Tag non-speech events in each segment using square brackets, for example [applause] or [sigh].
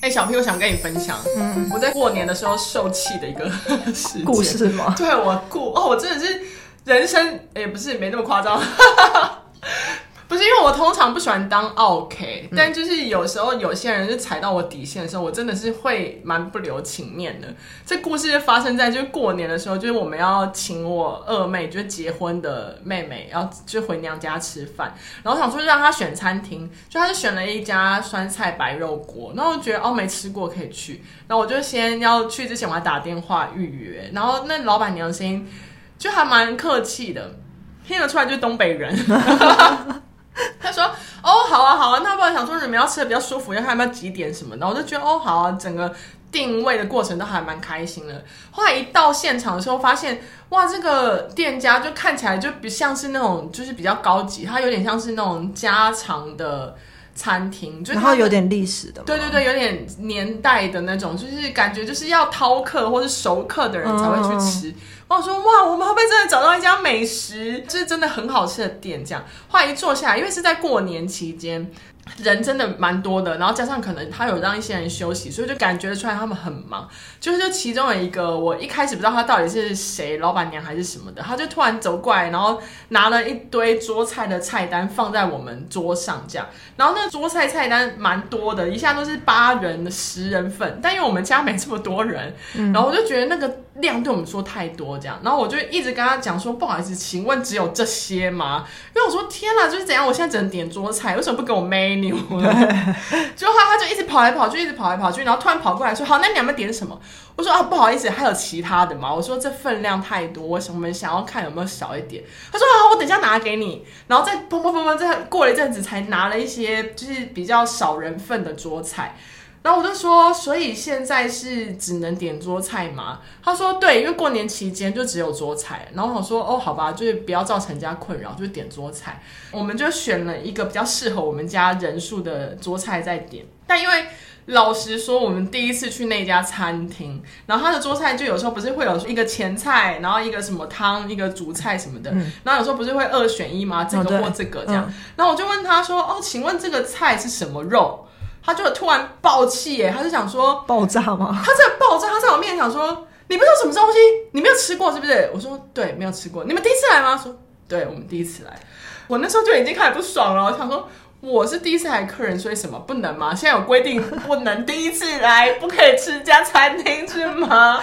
哎、欸，小 P，我想跟你分享，嗯，我在过年的时候受气的一个 [laughs] 事故事吗？对，我过哦，我真的是人生也、欸、不是没那么夸张。不是因为我通常不喜欢当 OK，，但就是有时候有些人就踩到我底线的时候，我真的是会蛮不留情面的。这故事就发生在就是过年的时候，就是我们要请我二妹，就是结婚的妹妹，要就回娘家吃饭，然后想说就让她选餐厅，就她就选了一家酸菜白肉锅，然后我觉得哦没吃过可以去，然后我就先要去之前我还打电话预约，然后那老板娘声音就还蛮客气的，听得出来就是东北人。[laughs] [laughs] 他说：“哦，好啊，好啊，那不然想说你们要吃的比较舒服，要看要不要几点什么的。”我就觉得哦，好啊，整个定位的过程都还蛮开心的。后来一到现场的时候，发现哇，这个店家就看起来就不像是那种就是比较高级，它有点像是那种家常的餐厅，就然后有点历史的，对对对，有点年代的那种，就是感觉就是要饕客或是熟客的人才会去吃。嗯我说哇，我们会不会真的找到一家美食，就是真的很好吃的店？这样，后来一坐下来，因为是在过年期间。人真的蛮多的，然后加上可能他有让一些人休息，所以就感觉出来他们很忙。就是就其中有一个，我一开始不知道他到底是谁，老板娘还是什么的，他就突然走过来，然后拿了一堆桌菜的菜单放在我们桌上这样。然后那桌菜菜单蛮多的，一下都是八人、十人份，但因为我们家没这么多人，然后我就觉得那个量对我们说太多这样。然后我就一直跟他讲说，不好意思，请问只有这些吗？因为我说天哪，就是怎样，我现在只能点桌菜，为什么不给我 menu？牛了，就他他就一直跑来跑去，一直跑来跑去，然后突然跑过来说：“好，那你们点什么？”我说：“啊，不好意思，还有其他的吗？”我说：“这分量太多，我想我们想要看有没有少一点。”他说：“好，我等下拿给你。”然后再砰砰砰砰，再过了一阵子才拿了一些就是比较少人份的桌菜。然后我就说，所以现在是只能点桌菜吗？他说对，因为过年期间就只有桌菜。然后我说哦，好吧，就是不要造成人家困扰，就是点桌菜。我们就选了一个比较适合我们家人数的桌菜再点。但因为老实说，我们第一次去那家餐厅，然后他的桌菜就有时候不是会有一个前菜，然后一个什么汤，一个主菜什么的。嗯、然后有时候不是会二选一吗？这个或这个这样。然后我就问他说哦，请问这个菜是什么肉？他就突然爆气耶，他就想说爆炸吗？他在爆炸，他在我面前想说，你不知道什么东西，你没有吃过是不是？我说对，没有吃过。你们第一次来吗？说对，我们第一次来。我那时候就已经开始不爽了，我想说我是第一次来客人，所以什么不能吗？现在有规定不能第一次来不可以吃这家餐厅是吗？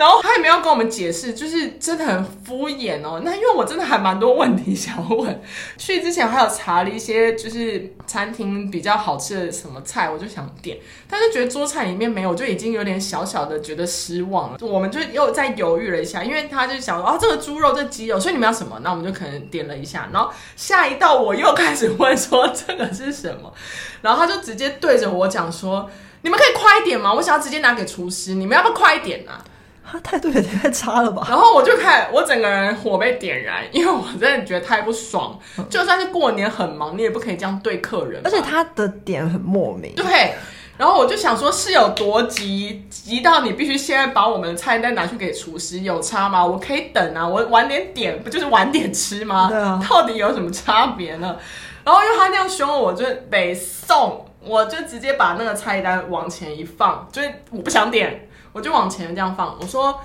然后他也没有跟我们解释，就是真的很敷衍哦。那因为我真的还蛮多问题想问，[laughs] 去之前还有查了一些，就是餐厅比较好吃的什么菜，我就想点，但是觉得桌菜里面没有，就已经有点小小的觉得失望了。我们就又再犹豫了一下，因为他就想说，啊，这个猪肉，这鸡肉，所以你们要什么？那我们就可能点了一下。然后下一道我又开始问说这个是什么，然后他就直接对着我讲说，你们可以快一点吗？我想要直接拿给厨师，你们要不要快一点啊？他态度也太差了吧！然后我就开始，我整个人火被点燃，因为我真的觉得太不爽。嗯、就算是过年很忙，你也不可以这样对客人。而且他的点很莫名。对。然后我就想说，是有多急，急到你必须现在把我们的菜单拿去给厨师，有差吗？我可以等啊，我晚点点不就是晚点吃吗？对啊。到底有什么差别呢？然后因为他那样凶我，我就得送，我就直接把那个菜单往前一放，就是我不想点。我就往前这样放，我说：“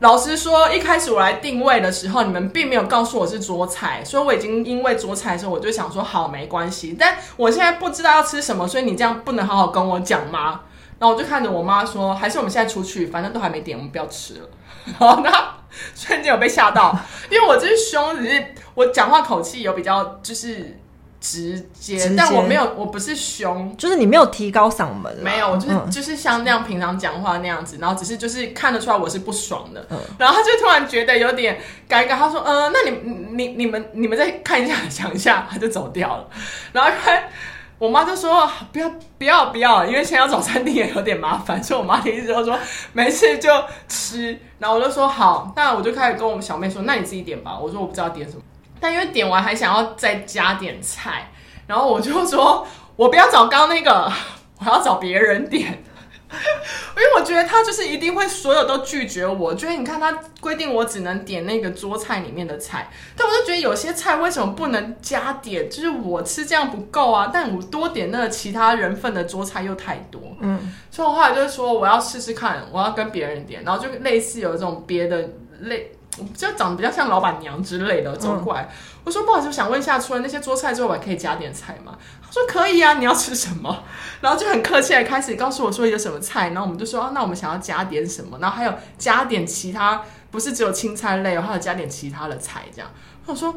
老实说，一开始我来定位的时候，你们并没有告诉我是桌菜，所以我已经因为桌菜的时候，我就想说好没关系。但我现在不知道要吃什么，所以你这样不能好好跟我讲吗？”然后我就看着我妈说：“还是我们现在出去，反正都还没点，我们不要吃了。[laughs] ”然后她瞬间有被吓到，因为我就是凶，只是我讲话口气有比较就是。直接，但我没有，我不是凶，就是你没有提高嗓门，没有，我就是、嗯、就是像那样平常讲话那样子，然后只是就是看得出来我是不爽的，嗯、然后他就突然觉得有点尴尬，他说，那你你你们你们再看一下，想一下，他就走掉了，[laughs] 然后他我妈就说不要不要不要，因为现在要找餐厅也有点麻烦，所以我妈的意思就说没事就吃，然后我就说好，那我就开始跟我们小妹说，那你自己点吧，我说我不知道点什么。但因为点完还想要再加点菜，然后我就说，我不要找刚刚那个，[laughs] 我要找别人点。因 [laughs] 因为我觉得他就是一定会所有都拒绝我。觉得你看他规定我只能点那个桌菜里面的菜，但我就觉得有些菜为什么不能加点？就是我吃这样不够啊，但我多点那个其他人份的桌菜又太多。嗯，所以我后来就是说我要试试看，我要跟别人点，然后就类似有一种别的类。就长得比较像老板娘之类的走过来，嗯、我说不好意思，我想问一下，除了那些桌菜之外，我还可以加点菜吗？他说可以啊，你要吃什么？然后就很客气的开始告诉我说有什么菜，然后我们就说、啊、那我们想要加点什么，然后还有加点其他，不是只有青菜类，还有加点其他的菜这样。我说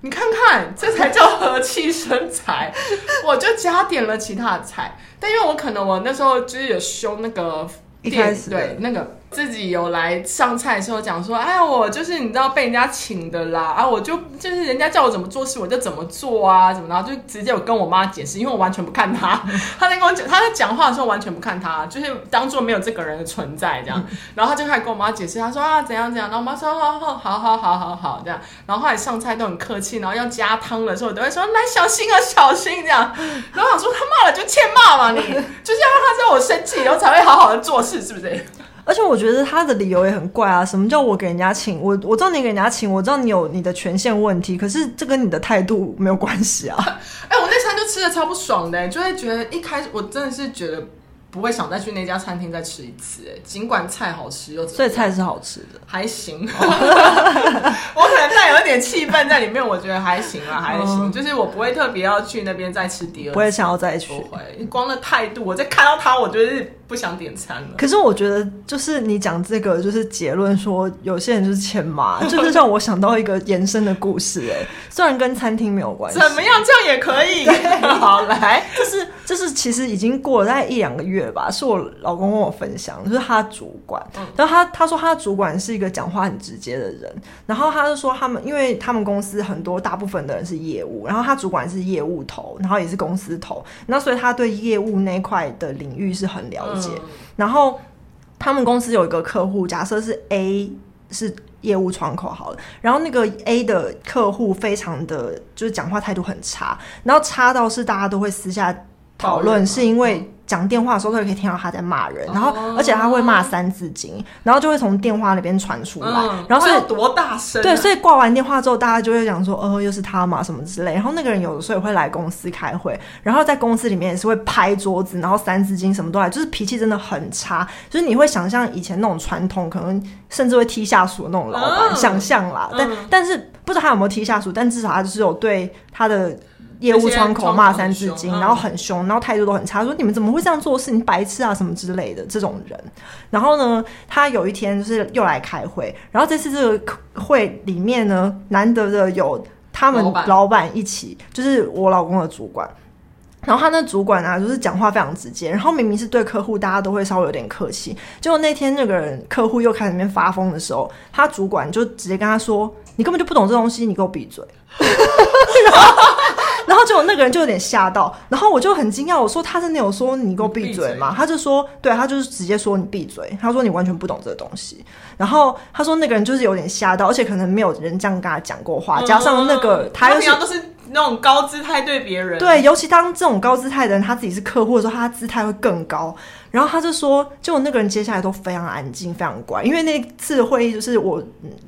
你看看，这才叫和气生财。[laughs] 我就加点了其他的菜，但因为我可能我那时候就是有修那个店，对那个。自己有来上菜的时候讲说，哎呀，我就是你知道被人家请的啦，啊，我就就是人家叫我怎么做事我就怎么做啊，怎么的，就直接有跟我妈解释，因为我完全不看他，[laughs] 他在跟我讲，他在讲话的时候完全不看他，就是当做没有这个人的存在这样，然后他就开始跟我妈解释，他说啊怎样怎样，然后我妈说好好好好好好好这样，然后后来上菜都很客气，然后要加汤的时候我都会说来小心啊小心这样，然后想说他骂了就欠骂嘛，你就是要让他知道我生气，然后才会好好的做事，是不是？而且我觉得他的理由也很怪啊！什么叫我给人家请？我我知道你给人家请，我知道你有你的权限问题，可是这跟你的态度没有关系啊！[laughs] 哎、我那餐就吃的超不爽的，就会觉得一开始我真的是觉得。不会想再去那家餐厅再吃一次，哎，尽管菜好吃又？所以菜是好吃的，还行。[laughs] 我可能带有一点气氛在里面，我觉得还行啊，还行。就是我不会特别要去那边再吃第二次，不会想要再去。不会，光的态度，我在看到他，我就是不想点餐了。可是我觉得，就是你讲这个，就是结论说，有些人就是欠骂，[laughs] 就是让我想到一个延伸的故事，哎，虽然跟餐厅没有关系，怎么样？这样也可以。好，来，就是就是，其实已经过了大概一两个月。对吧？是我老公跟我分享，就是他主管，嗯、然后他他说他的主管是一个讲话很直接的人，然后他就说他们，因为他们公司很多大部分的人是业务，然后他主管是业务头，然后也是公司头，那所以他对业务那块的领域是很了解。嗯、然后他们公司有一个客户，假设是 A 是业务窗口好了，然后那个 A 的客户非常的就是讲话态度很差，然后差到是大家都会私下讨论，是因为。讲电话的时候，都可以听到他在骂人，然后而且他会骂三字经，然后就会从电话那边传出来，嗯、然后是多大声、啊？对，所以挂完电话之后，大家就会讲说，哦，又是他嘛，什么之类。然后那个人有的时候也会来公司开会，然后在公司里面也是会拍桌子，然后三字经什么都来，就是脾气真的很差。就是你会想象以前那种传统，可能甚至会踢下属的那种老板，嗯、想象啦。但、嗯、但是不知道他有没有踢下属，但至少他就是有对他的。业务窗口骂三字经，然后很凶，然后态度都很差，说你们怎么会这样做事？你白痴啊什么之类的这种人。然后呢，他有一天就是又来开会，然后这次这个会里面呢，难得的有他们老板一起，就是我老公的主管。然后他那主管啊，就是讲话非常直接，然后明明是对客户，大家都会稍微有点客气。结果那天那个人客户又开始那边发疯的时候，他主管就直接跟他说：“你根本就不懂这东西，你给我闭嘴。”然 [laughs] 后那个人就有点吓到，然后我就很惊讶，我说他真的有说你给我闭嘴吗？他就说，对，他就是直接说你闭嘴，他说你完全不懂这个东西。然后他说那个人就是有点吓到，而且可能没有人这样跟他讲过话，加上那个他又是都是那种高姿态对别人，对，尤其当这种高姿态的人他自己是客户的时候，他姿态会更高。然后他就说，就那个人接下来都非常安静，非常乖，因为那次会议就是我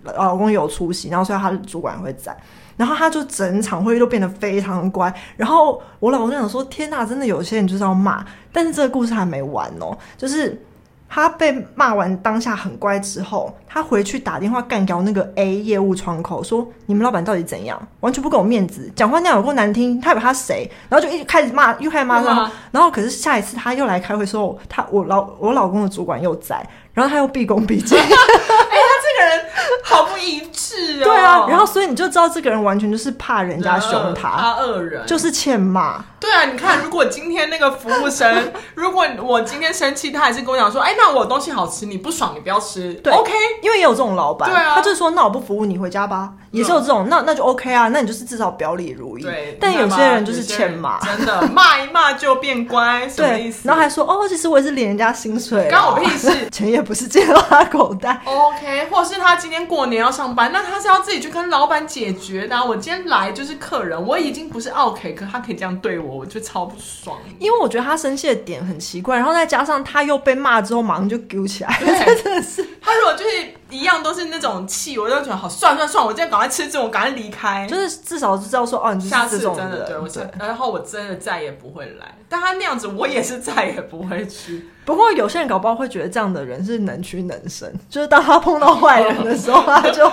老公有出席，然后所以他的主管会在。然后他就整场会议都变得非常乖，然后我老公就想说：“天呐，真的有些人就是要骂。”但是这个故事还没完哦，就是。他被骂完当下很乖之后，他回去打电话干掉那个 A 业务窗口，说你们老板到底怎样，完全不给我面子，讲话那样有够难听，他以为他谁？然后就一开始骂，又开始骂他。然后可是下一次他又来开会的时候，他我老我老公的主管又在，然后他又毕恭毕敬。[laughs] 哎、欸，他这个人 [laughs] 好不一致哦。对啊，然后所以你就知道这个人完全就是怕人家凶他，他恶人就是欠骂。对啊，你看，如果今天那个服务生，[laughs] 如果我今天生气，他还是跟我讲说，哎，那我东西好吃，你不爽你不要吃，对，OK，因为也有这种老板，对啊，他就说，那我不服务你回家吧。也是有这种，那那就 OK 啊，那你就是至少表里如一。对，但有些人就是欠骂，真的骂一骂就变乖，什么意思？然后还说哦，其实我也是领人家薪水，关我屁事，[laughs] 钱也不是进到他口袋。OK，或是他今天过年要上班，那他是要自己去跟老板解决的。我今天来就是客人，我已经不是 OK，可他可以这样对我，我就超不爽。因为我觉得他生气的点很奇怪，然后再加上他又被骂之后，马上就丢起来，[laughs] 真的是。他如果就是。一样都是那种气，我就觉得好，算算算，我今天赶快吃这种，我赶快离开，就是至少知道说，哦，你是下次真的对我，然后我真的再也不会来。但他那样子，我也是再也不会去。不过有些人搞不好会觉得这样的人是能屈能伸，就是当他碰到坏人的时候，[laughs] 他就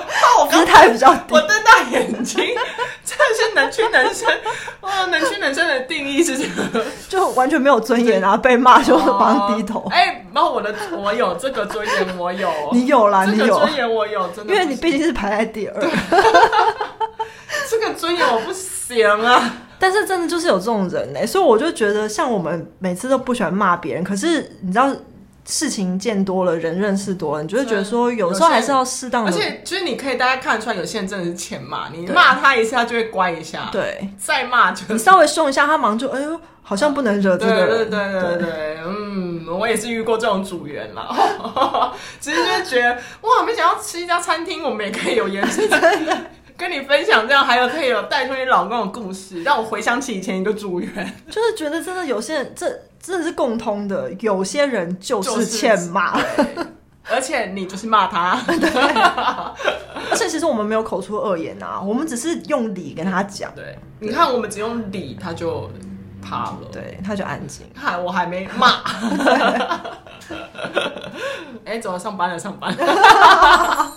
姿态比较低。我瞪大眼睛，真 [laughs] 的是能屈能伸。哇，能屈能伸的定义是什么？就完全没有尊严啊！被骂就帮低头。哎，然后我的我有这个尊严，我有，你有啦，你有尊严，我有，真的，因为你毕竟是排在第二。这个尊严我不行啊。但是真的就是有这种人呢、欸，所以我就觉得像我们每次都不喜欢骂别人，可是你知道事情见多了，人认识多了，你就会觉得说有时候还是要适当的。而且就是你可以大家看得出来，有些人真的是欠骂，你骂他一下，他就会乖一下。对，再骂就你稍微凶一下，他忙就哎呦，好像不能惹这个人。对对对对对，对嗯，我也是遇过这种组员啦，[laughs] 只是就是觉得哇，没想到吃一家餐厅，我们也可以有颜值。[laughs] 跟你分享这样，还有可以有带出你老公的故事，让我回想起以前一个组员，[laughs] 就是觉得真的有些人，这真的是共通的，有些人就是欠骂，而且你就是骂他，[laughs] 对，[laughs] 而且其实我们没有口出恶言啊，我们只是用理跟他讲，对，你看我们只用理，他就怕了，对，他就安静，嗨，我还没骂，哎对，走了，上班了，上班了。